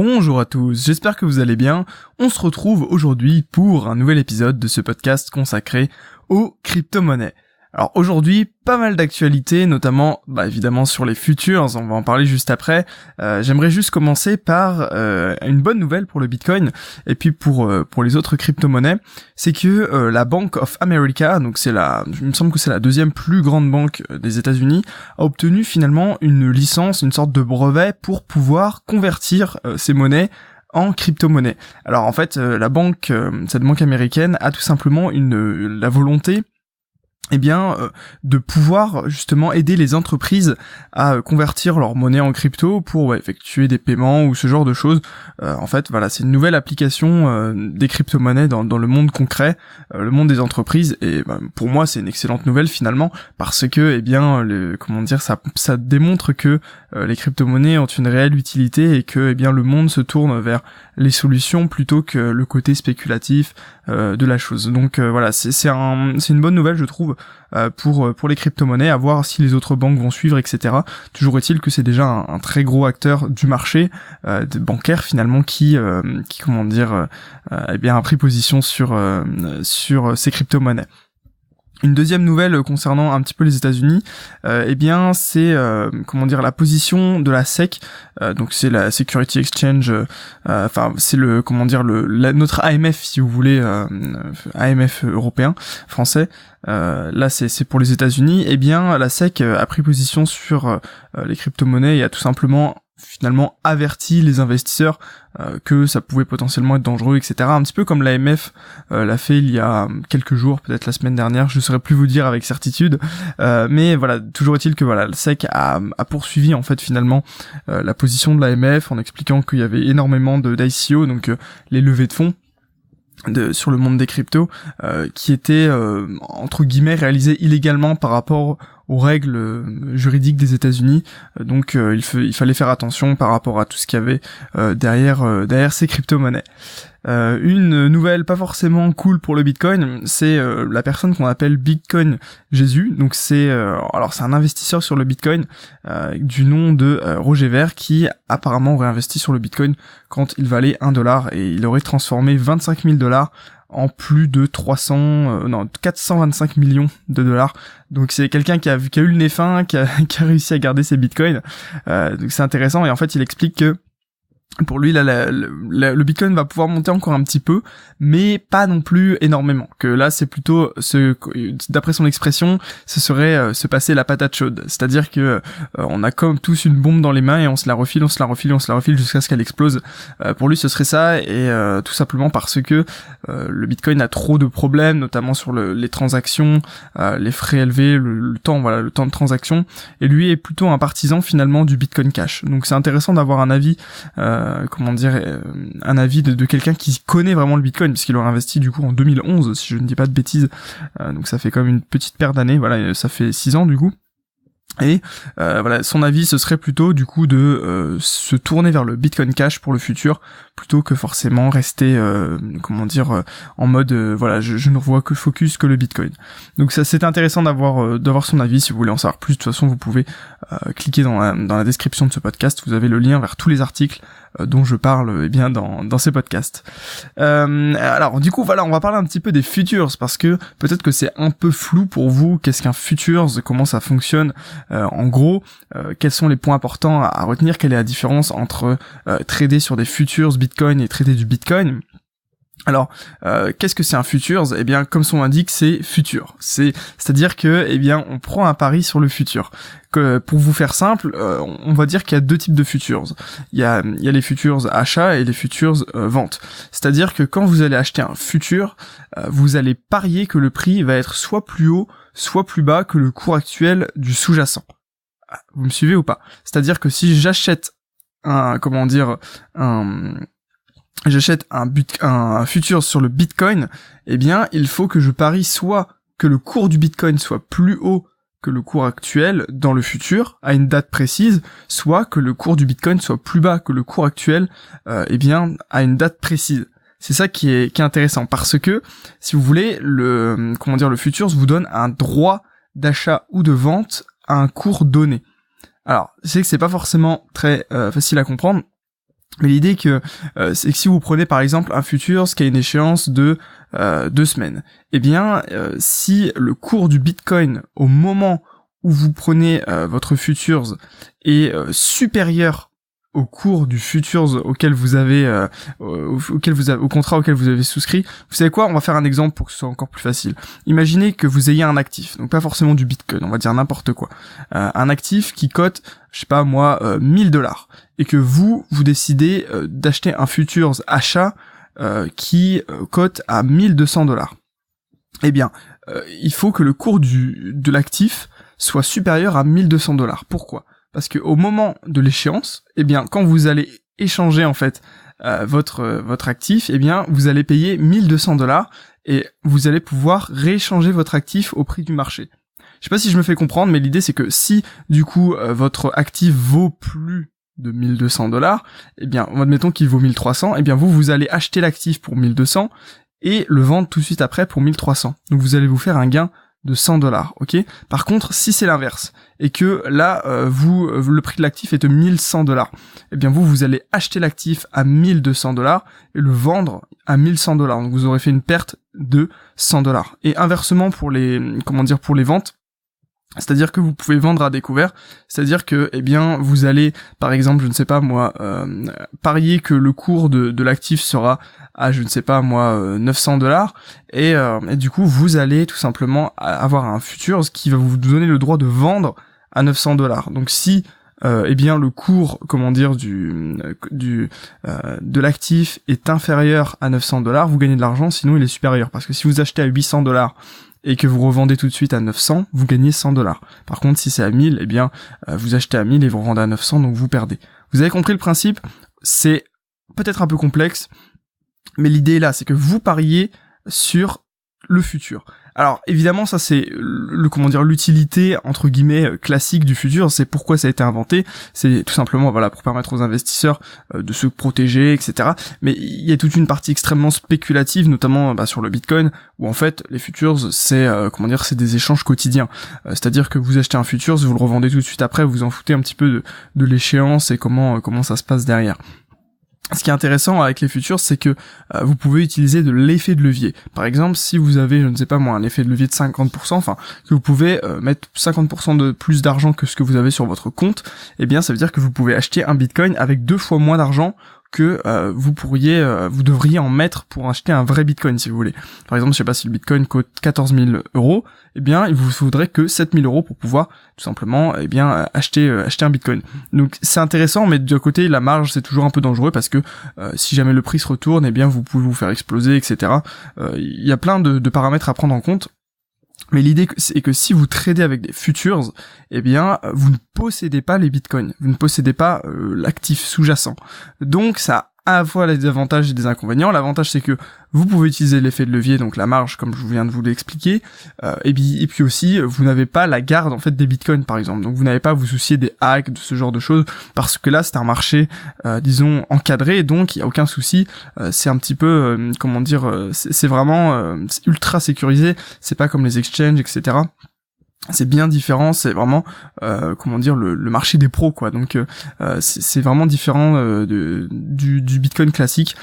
Bonjour à tous, j'espère que vous allez bien. On se retrouve aujourd'hui pour un nouvel épisode de ce podcast consacré aux crypto-monnaies. Alors aujourd'hui, pas mal d'actualités, notamment bah, évidemment sur les futurs, on va en parler juste après. Euh, j'aimerais juste commencer par euh, une bonne nouvelle pour le Bitcoin et puis pour euh, pour les autres crypto-monnaies, c'est que la Bank of America, donc c'est la, il me semble que c'est la deuxième plus grande banque des États-Unis, a obtenu finalement une licence, une sorte de brevet pour pouvoir convertir ces monnaies en crypto-monnaie. Alors en fait, la banque, cette banque américaine a tout simplement une la volonté eh bien, euh, de pouvoir justement aider les entreprises à euh, convertir leur monnaie en crypto pour effectuer des paiements ou ce genre de choses. Euh, en fait, voilà, c'est une nouvelle application des crypto-monnaies dans, le monde concret, le monde des entreprises. Et bah, pour moi, c'est une excellente nouvelle finalement parce que, eh bien, comment dire, ça, ça démontre que les crypto-monnaies ont une réelle utilité et que, eh bien, le monde se tourne vers les solutions plutôt que le côté spéculatif de la chose. Donc voilà, c'est c'est un, une bonne nouvelle, je trouve euh, pour euh, pour les crypto-monnaies, à voir si les autres banques vont suivre, etc. Toujours est-il que c'est déjà un, très gros acteur du marché euh, bancaire finalement qui qui comment dire eh bien a pris position sur sur ces crypto-monnaies. Une deuxième nouvelle concernant un petit peu les États-Unis, euh, eh bien c'est euh, comment dire la position de la SEC, euh, donc c'est la Security Exchange, enfin c'est le comment dire le notre AMF si vous voulez AMF européen français. là c'est c'est pour les États-Unis. Eh bien la SEC a pris position sur les crypto-monnaies et a tout simplement finalement averti les investisseurs euh, que ça pouvait potentiellement être dangereux, etc. Un petit peu comme l'AMF euh, l'a fait il y a quelques jours, peut-être la semaine dernière, je ne saurais plus vous dire avec certitude, euh, mais voilà, toujours est-il que voilà, le SEC a, a poursuivi en fait finalement la position de l'AMF en expliquant qu'il y avait énormément d'ICO, donc les levées de fonds de, sur le monde des cryptos, qui étaient entre guillemets réalisées illégalement par rapport aux règles euh, juridiques des États-Unis. Euh, donc euh, il, fallait faire attention par rapport à tout ce qu'il y avait derrière derrière ces crypto-monnaies. une nouvelle pas forcément cool pour le Bitcoin, c'est la personne qu'on appelle Bitcoin Jésus. Donc c'est alors c'est un investisseur sur le Bitcoin du nom de Roger Vert qui apparemment aurait investi sur le Bitcoin quand il valait 1 dollar et il aurait transformé 25 000 dollars en plus de 300, euh, non, 425 millions de dollars. Donc c'est quelqu'un qui a, eu le nez fin, qui a, qui a réussi à garder ses bitcoins. Euh, donc c'est intéressant et en fait il explique que pour lui, là, le Bitcoin va pouvoir monter encore un petit peu, mais pas non plus énormément. Que là, c'est plutôt, ce, d'après son expression, ce serait euh, se passer la patate chaude. C'est-à-dire que euh, on a comme tous une bombe dans les mains et on se la refile, on se la refile, on se la refile jusqu'à ce qu'elle explose. Euh, pour lui, ce serait ça, et tout simplement parce que le Bitcoin a trop de problèmes, notamment sur le, les transactions, les frais élevés, le, le, temps, voilà, le temps de transaction. Et lui est plutôt un partisan finalement du Bitcoin Cash. Donc c'est intéressant d'avoir un avis. Euh, comment dire, euh, un avis de, quelqu'un qui connaît vraiment le Bitcoin, puisqu'il aurait investi du coup en 2011, si je ne dis pas de bêtises. Euh, donc ça fait comme une petite paire d'années. Voilà, ça fait six ans du coup. Et euh, voilà, son avis ce serait plutôt du coup de euh, se tourner vers le Bitcoin Cash pour le futur, plutôt que forcément rester, euh, comment dire, en mode voilà, je, ne revois que focus que le Bitcoin. Donc ça c'est intéressant d'avoir d'avoir son avis. Si vous voulez en savoir plus, de toute façon vous pouvez cliquer dans la, dans la description de ce podcast. Vous avez le lien vers tous les articles dont je parle eh bien dans, dans ces podcasts. Euh, alors du coup voilà, on va parler un petit peu des futures parce que peut-être que c'est un peu flou pour vous. Qu'est-ce qu'un futures Comment ça fonctionne euh, En gros, euh, quels sont les points importants à, retenir Quelle est la différence entre trader sur des futures Bitcoin et trader du Bitcoin alors, qu'est-ce que c'est un futures Eh bien, comme son indique, c'est futur. C'est, c'est-à-dire que, eh bien, on prend un pari sur le futur pour vous faire simple, euh, on va dire qu'il y a deux types de futures. Il y a, il y a les futures achats et les futures euh, ventes. C'est-à-dire que quand vous allez acheter un futur, euh, vous allez parier que le prix va être soit plus haut, soit plus bas que le cours actuel du sous-jacent. Ah, vous me suivez ou pas? C'est-à-dire que si j'achète un, comment dire, un, j'achète un, but, futur sur le Bitcoin, eh bien, il faut que je parie soit que le cours du Bitcoin soit plus haut que le cours actuel dans le futur à une date précise, soit que le cours du Bitcoin soit plus bas que le cours actuel, euh, eh bien à une date précise. C'est ça qui est, intéressant parce que si vous voulez le comment dire le futur vous donne un droit d'achat ou de vente à un cours donné. Alors, c'est que c'est pas forcément très euh, facile à comprendre. Mais l'idée que euh, c'est que si vous prenez par exemple un futures qui a une échéance de euh, deux semaines, eh bien euh, si le cours du Bitcoin au moment où vous prenez votre futures est supérieur au cours du futurs auquel vous avez euh, auquel vous avez, au contrat auquel vous avez souscrit. Vous savez quoi On va faire un exemple pour que ce soit encore plus facile. Imaginez que vous ayez un actif, donc pas forcément du Bitcoin, on va dire n'importe quoi. Euh, un actif qui cote, je sais pas moi, euh, 1000 dollars et que vous vous décidez euh, d'acheter un futurs achat qui cote à 1200 dollars. Eh bien, il faut que le cours du de l'actif soit supérieur à 1200 dollars. Pourquoi? Parce que au moment de l'échéance, eh bien, quand vous allez échanger en fait euh, votre euh, votre actif, eh bien, vous allez payer 1200 dollars et vous allez pouvoir rééchanger votre actif au prix du marché. Je sais pas si je me fais comprendre, mais l'idée c'est que si du coup euh, votre actif vaut plus de 1200 dollars, eh bien, admettons qu'il vaut 1300, eh bien vous vous allez acheter l'actif pour 1200 et le vendre tout de suite après pour 1300. Donc vous allez vous faire un gain de 100 dollars, ok? Par contre, si c'est l'inverse, et que là, euh, vous, euh, le prix de l'actif est de 1100 dollars, eh bien vous, vous allez acheter l'actif à 1200 dollars et le vendre à 1100 dollars. Donc vous aurez fait une perte de 100 dollars. Et inversement pour les, comment dire, pour les ventes, c'est-à-dire que vous pouvez vendre à découvert, c'est-à-dire que, eh bien, vous allez, par exemple, je ne sais pas moi, euh, parier que le cours de, l'actif sera à, je ne sais pas moi, 900 euh, dollars, et, euh, et, du coup, vous allez tout simplement avoir un futur qui va vous donner le droit de vendre à 900 dollars. Donc si eh bien le cours comment dire du du de l'actif est inférieur à 900 dollars vous gagnez de l'argent sinon il est supérieur. Parce que si vous achetez à 800 dollars et que vous revendez tout de suite à 900, vous gagnez 100 dollars. Par contre, si c'est à 1000, eh bien, euh, vous achetez à 1000 et vous revendez à 900, donc vous perdez. Vous avez compris le principe? C'est peut-être un peu complexe, mais l'idée est là, c'est que vous pariez sur le futur. Alors évidemment ça c'est le comment dire l'utilité entre guillemets euh, classique du futur, c'est pourquoi ça a été inventé, c'est tout simplement voilà pour permettre aux investisseurs euh, de se protéger etc. Mais il y a toute une partie extrêmement spéculative notamment bah, sur le Bitcoin où en fait les futures c'est euh, comment dire c'est des échanges quotidiens, c'est-à-dire que vous achetez un futures, vous le revendez tout de suite après, vous en foutez un petit peu de, de l'échéance et comment comment ça se passe derrière ce qui est intéressant avec les futurs, c'est que euh, vous pouvez utiliser de l'effet de levier. Par exemple, si vous avez, je ne sais pas moi, un effet de levier de 50%, enfin, que vous pouvez euh, mettre 50% de plus d'argent que ce que vous avez sur votre compte, eh bien, ça veut dire que vous pouvez acheter un bitcoin avec deux fois moins d'argent que euh, vous pourriez, euh, vous devriez en mettre pour acheter un vrai Bitcoin si vous voulez. Par exemple, je sais pas si le Bitcoin coûte 14 000 euros, eh bien, il vous faudrait que 7 000 euros pour pouvoir tout simplement, eh bien, acheter euh, acheter un Bitcoin. Donc c'est intéressant, mais de côté, la marge c'est toujours un peu dangereux parce que si jamais le prix se retourne, eh bien, vous pouvez vous faire exploser, etc. Il y a plein de paramètres à prendre en compte mais l'idée c'est que si vous tradez avec des futures, eh bien, vous ne possédez pas les bitcoins, vous ne possédez pas euh, l'actif sous-jacent. Donc ça à la fois les avantages et des inconvénients. L'avantage c'est que vous pouvez utiliser l'effet de levier, donc la marge comme je viens de vous l'expliquer, euh, et, puis, et puis aussi vous n'avez pas la garde en fait des bitcoins par exemple, donc vous n'avez pas à vous soucier des hacks, de ce genre de choses, parce que là c'est un marché euh, disons encadré, donc il y a aucun souci, euh, c'est un petit peu comment dire, c'est vraiment ultra sécurisé, c'est pas comme les exchanges etc c'est bien différent, c'est vraiment euh, comment dire le, marché des pros quoi. Donc euh, euh, c'est vraiment différent du, Bitcoin classique.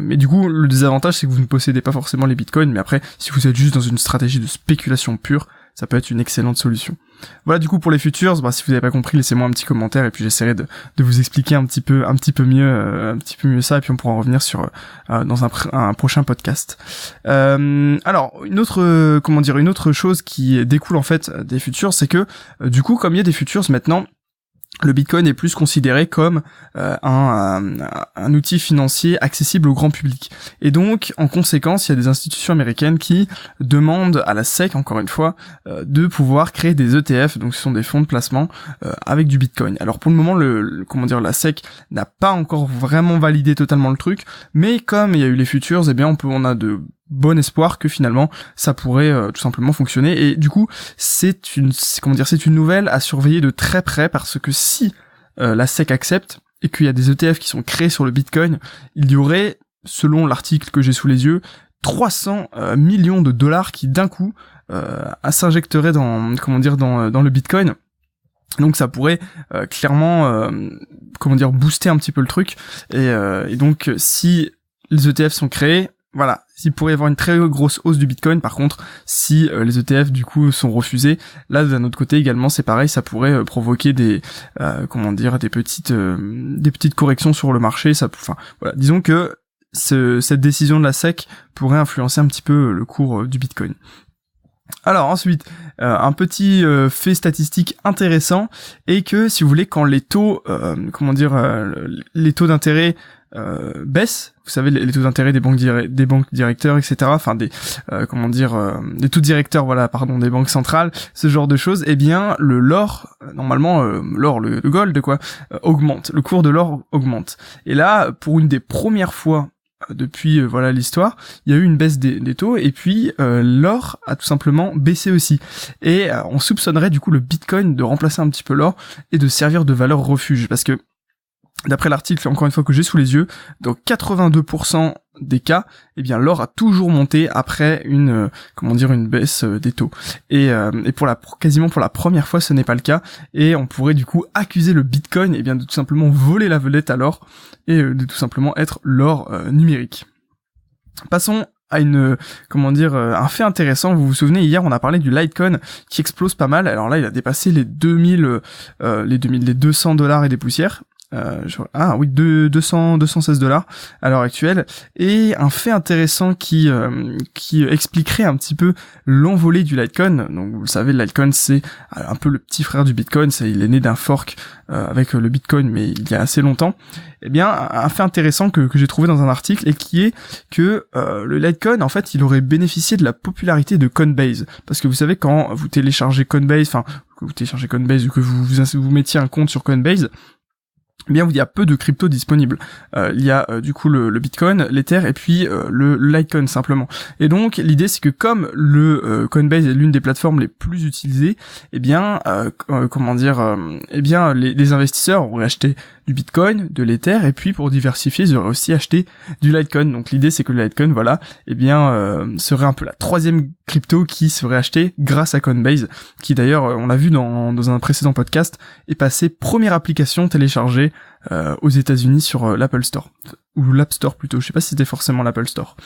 mais du coup le désavantage c'est que vous ne possédez pas forcément les Bitcoins, mais après si vous êtes juste dans une stratégie de spéculation pure, ça peut être une excellente solution. Voilà du coup pour les futures, bah, si vous n'avez pas compris, laissez-moi un petit commentaire et puis j'essaierai de, vous expliquer un petit peu un petit peu mieux euh, un petit peu mieux ça et puis on pourra en revenir sur euh, dans un, prochain podcast. Euh, alors une autre comment dire une autre chose qui découle en fait des futures, c'est que du coup comme il y a des futures maintenant le Bitcoin est plus considéré comme euh, un, outil financier accessible au grand public. Et donc, en conséquence, il y a des institutions américaines qui demandent à la SEC, encore une fois, euh, de pouvoir créer des ETF, donc ce sont des fonds de placement euh, avec du Bitcoin. Alors pour le moment, le, comment dire, la SEC n'a pas encore vraiment validé totalement le truc, mais comme il y a eu les futures, eh bien on peut, on a de bon espoir que finalement ça pourrait euh, tout simplement fonctionner et du coup c'est une comment dire c'est une nouvelle à surveiller de très près parce que si euh, la SEC accepte et qu'il y a des ETF qui sont créés sur le Bitcoin, il y aurait selon l'article que j'ai sous les yeux 300 euh, millions de dollars qui d'un coup s'injecteraient dans comment dire dans, dans le Bitcoin Donc ça pourrait clairement, comment dire, booster un petit peu le truc. Et, et donc si les ETF sont créés, voilà, il pourrait y avoir une très grosse hausse du Bitcoin. Par contre, si euh, les ETF du coup sont refusés, là d'un autre côté également c'est pareil, ça pourrait euh, provoquer des euh, comment dire des petites des petites corrections sur le marché. Ça, enfin voilà, disons que cette décision de la SEC pourrait influencer un petit peu le cours du Bitcoin. Alors ensuite, un petit fait statistique intéressant est que si vous voulez, quand les taux, comment dire, les taux d'intérêt euh, baisse. Vous savez les, taux d'intérêt des banques des banques directeurs, etc. Enfin des euh, comment dire euh, des taux directeurs, voilà, pardon, des banques centrales, ce genre de choses. Eh bien, le l'or, normalement, l'or, le, gold, quoi, augmente. Le cours de l'or augmente. Et là, pour une des premières fois depuis voilà l'histoire, il y a eu une baisse des, des taux et puis l'or a tout simplement baissé aussi. Et on soupçonnerait du coup le Bitcoin de remplacer un petit peu l'or et de servir de valeur refuge parce que D'après l'article, encore une fois que j'ai sous les yeux, dans 82% des cas, eh bien l'or a toujours monté après une euh, comment dire une baisse euh, des taux. Et, euh, et pour la quasiment pour la première fois, ce n'est pas le cas. Et on pourrait du coup accuser le Bitcoin, eh bien de tout simplement voler la vedette à l'or et de tout simplement être l'or numérique. Passons à une comment dire un fait intéressant vous vous souvenez hier on a parlé du Litecoin qui explose pas mal alors là il a dépassé les 2000 les 2000 les 200 dollars et des poussières euh, ah oui, 200, 216 dollars à l'heure actuelle. Et un fait intéressant qui euh, qui expliquerait un petit peu l'envolée du Litecoin. Donc vous le savez, le Litecoin c'est un peu le petit frère du Bitcoin. C'est il est né d'un fork euh, avec le Bitcoin, mais il y a assez longtemps. Eh bien, un fait intéressant que, que j'ai trouvé dans un article et qui est que le Litecoin, en fait, il aurait bénéficié de la popularité de Coinbase. Parce que vous savez, quand vous téléchargez Coinbase, enfin, que vous téléchargez Coinbase ou que vous, vous, vous mettiez un compte sur Coinbase, eh bien il y a peu de crypto disponibles. Euh, il y a euh, du coup le, Bitcoin, l'Ether et puis euh, le Litecoin simplement. Et donc l'idée c'est que comme le Coinbase est l'une des plateformes les plus utilisées, eh bien comment dire, eh bien les, investisseurs auraient acheté du Bitcoin, de l'Ether, et puis pour diversifier, ils auraient aussi acheté du Litecoin. Donc l'idée c'est que le Litecoin, voilà, eh bien euh, serait un peu la troisième crypto qui serait achetée grâce à Coinbase, qui d'ailleurs, euh, on l'a vu dans, un précédent podcast, est passé première application téléchargée euh, aux États-Unis sur l'Apple Store ou l'App Store plutôt. Je sais pas si c'était forcément l'Apple Store.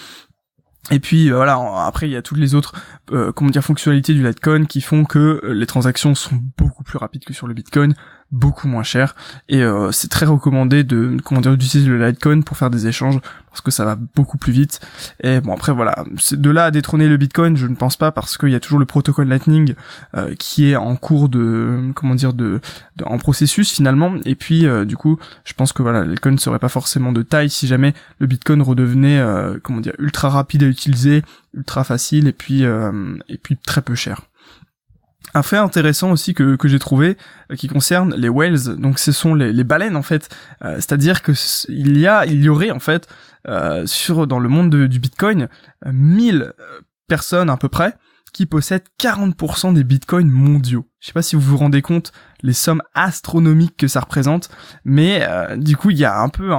Et puis voilà, après il y a toutes les autres comment dire fonctionnalités du Litecoin qui font que les transactions sont beaucoup plus rapides que sur le Bitcoin, beaucoup moins cher. Et euh, c'est très recommandé de comment dire d'utiliser le Litecoin pour faire des échanges parce que ça va beaucoup plus vite. Et bon après voilà de là à détrôner le Bitcoin je ne pense pas parce qu'il y a toujours le protocole Lightning euh, qui est en cours de comment dire de, en processus finalement. Et puis euh, du coup je pense que voilà Litecoin serait pas forcément de taille si jamais le Bitcoin redevenait comment dire ultra rapide à utiliser ultra facile et puis et puis très peu cher un fait intéressant aussi que, que j'ai trouvé euh, qui concerne les whales, donc ce sont les, les baleines en fait, euh, c'est-à-dire que il y a, il y aurait en fait euh, sur dans le monde du Bitcoin 1000 personnes à peu près qui possèdent 40% des bitcoins mondiaux. Je sais pas si vous vous rendez compte les sommes astronomiques que ça représente, mais euh, du coup il y a un peu,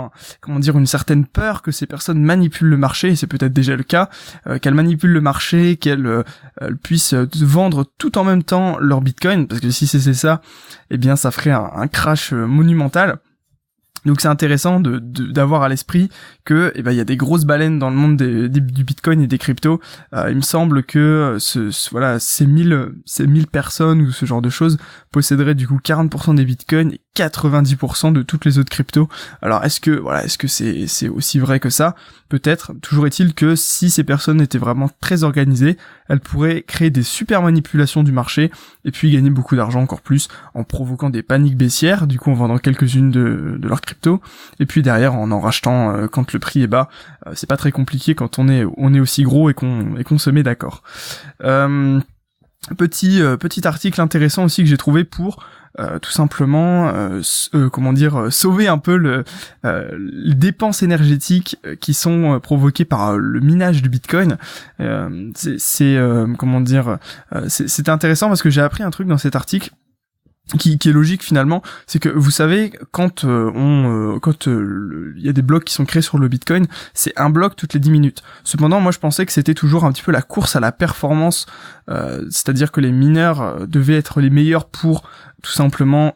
comment dire, une certaine peur que ces personnes manipulent le marché, et c'est peut-être déjà le cas, euh, qu'elles manipulent le marché, qu'elles euh, puissent vendre tout en même temps leur bitcoin, parce que si c'est ça, eh bien ça ferait un crash monumental. Donc c'est intéressant de d'avoir à l'esprit que eh ben il y a des grosses baleines dans le monde du Bitcoin et des cryptos. Euh, il me semble que euh, ce, voilà ces 1000 ces 1000 personnes ou ce genre de choses posséderaient du coup 40% des Bitcoins et 90% de toutes les autres cryptos. Alors est-ce que voilà est-ce que c'est c'est aussi vrai que ça? Peut-être. Toujours est-il que si ces personnes étaient vraiment très organisées, elles pourraient créer des super manipulations du marché et puis gagner beaucoup d'argent encore plus en provoquant des paniques baissières, du coup en vendant quelques-unes de, de leurs cryptos et puis derrière en en rachetant euh, quand le prix est bas. Euh, c'est pas très compliqué quand on est on est aussi gros et qu'on se met d'accord. Euh, petit petit article intéressant aussi que j'ai trouvé pour euh, tout simplement euh, euh, comment dire sauver un peu le, les dépenses énergétiques qui sont provoquées par le minage du Bitcoin. c'est comment dire c'est intéressant parce que j'ai appris un truc dans cet article qui, qui, est logique finalement, c'est que vous savez quand euh, on euh, quand il y a des blocs qui sont créés sur le Bitcoin, c'est un bloc toutes les 10 minutes. Cependant, moi je pensais que c'était toujours un petit peu la course à la performance, c'est-à-dire que les mineurs devaient être les meilleurs pour tout simplement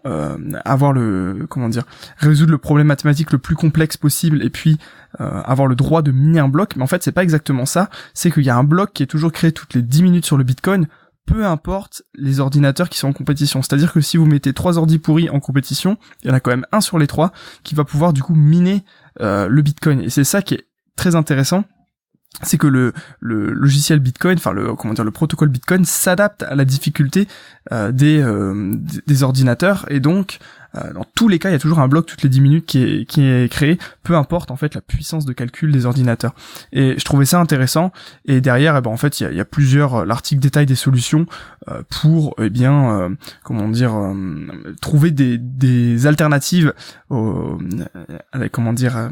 avoir le comment dire résoudre le problème mathématique le plus complexe possible et puis avoir le droit de miner un bloc. Mais en fait, c'est pas exactement ça. C'est qu'il y a un bloc qui est toujours créé toutes les 10 minutes sur le Bitcoin peu importe les ordinateurs qui sont en compétition. C'est-à-dire que si vous mettez trois ordi pourris en compétition, il y en a quand même un sur les trois qui va pouvoir du coup miner euh, le Bitcoin. Et c'est ça qui est très intéressant, c'est que le, logiciel Bitcoin, enfin le comment dire le protocole Bitcoin s'adapte à la difficulté euh, des, euh, des ordinateurs et donc dans tous les cas, il y a toujours un bloc toutes les 10 minutes qui est, qui est créé, peu importe en fait la puissance de calcul des ordinateurs. Et je trouvais ça intéressant. Et derrière, eh ben, en fait, il y a, il y a plusieurs. Euh, l'article détaille des solutions euh, pour, eh bien, comment dire, trouver des, des alternatives, aux, comment dire,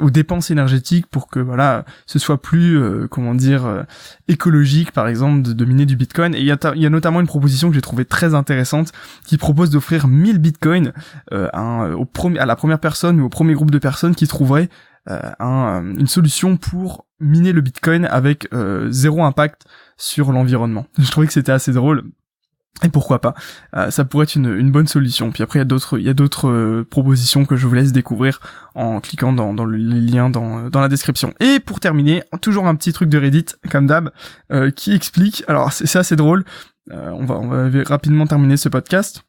aux dépenses énergétiques pour que voilà ce soit plus comment dire écologique par exemple de, miner du bitcoin et il y a, y a notamment une proposition que j'ai trouvée très intéressante qui propose d'offrir 1000 bitcoins euh, un, au premier, à la première personne ou au premier groupe de personnes qui trouverait euh, un, euh, une solution pour miner le Bitcoin avec zéro impact sur l'environnement. Je trouvais que c'était assez drôle. Et pourquoi pas Ça pourrait être une, bonne solution. Puis après, il y a d'autres, d'autres propositions que je vous laisse découvrir en cliquant dans, le lien dans, dans la description. Et pour terminer, toujours un petit truc de Reddit, comme d'hab, qui explique. Alors c'est assez drôle. on va rapidement terminer ce podcast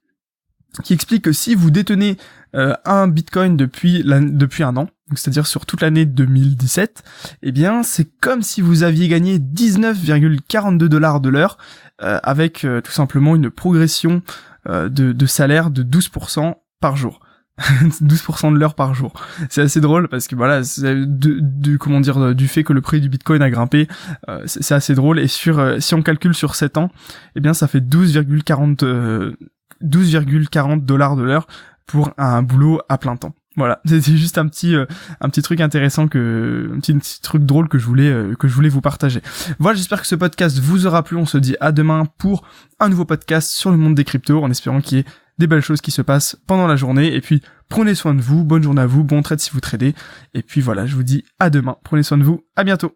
qui explique que si vous détenez euh, un Bitcoin depuis un an, c'est-à-dire sur toute l'année 2017, eh bien c'est comme si vous aviez gagné 19,42 dollars de l'heure euh, avec euh, tout simplement une progression de, de, salaire de 12% par jour. 12% de l'heure par jour. C'est assez drôle parce que voilà, du comment dire du fait que le prix du Bitcoin a grimpé, c'est assez drôle et sur si on calcule sur 7 ans, eh bien ça fait 12,40 12,40 dollars de l'heure pour un boulot à plein temps. Voilà, c'est juste un petit euh, un petit truc intéressant que un petit, truc drôle que je voulais euh, que je voulais vous partager. Voilà, j'espère que ce podcast vous aura plu. On se dit à demain pour un nouveau podcast sur le monde des cryptos en espérant qu'il y ait des belles choses qui se passent pendant la journée et puis prenez soin de vous, bonne journée à vous, bon trade si vous tradez et puis voilà, je vous dis à demain. Prenez soin de vous, à bientôt.